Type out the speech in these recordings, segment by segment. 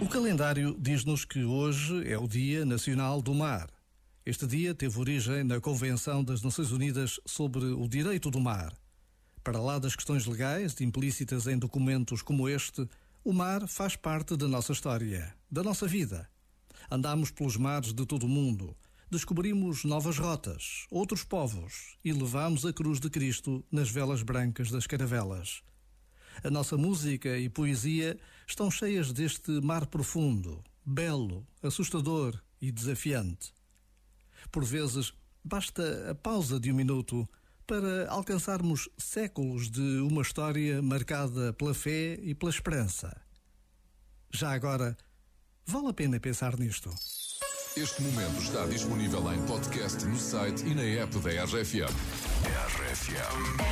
O calendário diz-nos que hoje é o Dia Nacional do Mar. Este dia teve origem na Convenção das Nações Unidas sobre o Direito do Mar. Para lá das questões legais implícitas em documentos como este, o mar faz parte da nossa história, da nossa vida. Andamos pelos mares de todo o mundo, descobrimos novas rotas, outros povos e levamos a cruz de Cristo nas velas brancas das caravelas. A nossa música e poesia estão cheias deste mar profundo, belo, assustador e desafiante. Por vezes, basta a pausa de um minuto para alcançarmos séculos de uma história marcada pela fé e pela esperança. Já agora, vale a pena pensar nisto. Este momento está disponível em podcast no site e na app da RFM. RFM.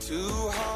Two hearts,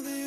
know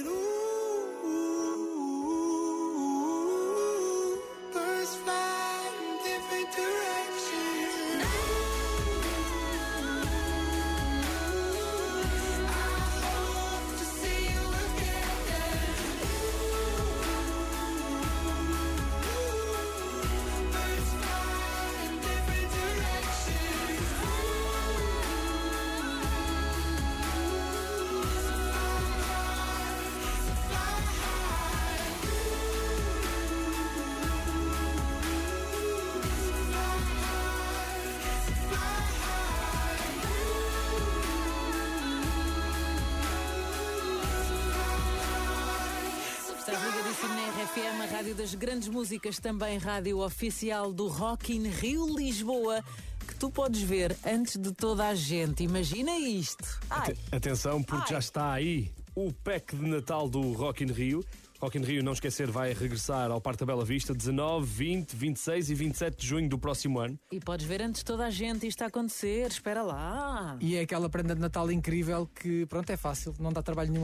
Estás ligadíssimo na RFM, a rádio das grandes músicas, também rádio oficial do Rock in Rio Lisboa, que tu podes ver antes de toda a gente. Imagina isto. Ai, Atenção, porque Ai. já está aí o pack de Natal do Rock in Rio. Rock in Rio, não esquecer, vai regressar ao Parque da Bela Vista 19, 20, 26 e 27 de junho do próximo ano. e podes ver antes de toda a gente isto a acontecer. Espera lá. E é aquela prenda de Natal incrível que, pronto, é fácil, não dá trabalho nenhum